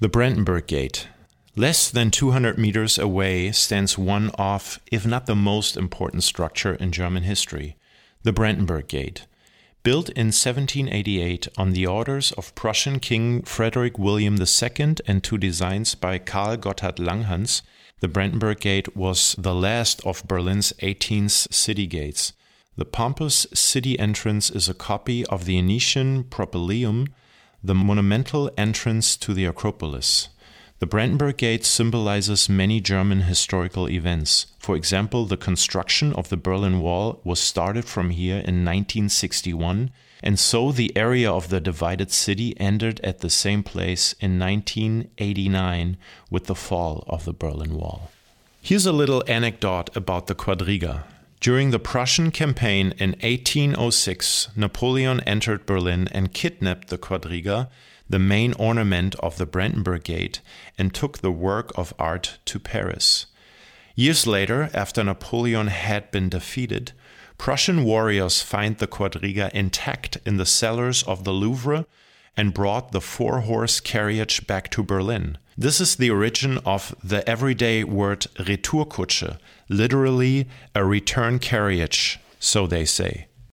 The Brandenburg Gate. Less than 200 meters away stands one of, if not the most important structure in German history, the Brandenburg Gate. Built in 1788 on the orders of Prussian King Frederick William II and two designs by Karl Gotthard Langhans, the Brandenburg Gate was the last of Berlin's 18 city gates. The pompous city entrance is a copy of the Venetian Propylaeum, the monumental entrance to the Acropolis. The Brandenburg Gate symbolizes many German historical events. For example, the construction of the Berlin Wall was started from here in 1961, and so the area of the divided city ended at the same place in 1989 with the fall of the Berlin Wall. Here's a little anecdote about the quadriga. During the Prussian campaign in 1806, Napoleon entered Berlin and kidnapped the quadriga, the main ornament of the Brandenburg Gate, and took the work of art to Paris. Years later, after Napoleon had been defeated, Prussian warriors find the quadriga intact in the cellars of the Louvre and brought the four horse carriage back to Berlin. This is the origin of the everyday word Retourkutsche, literally a return carriage, so they say.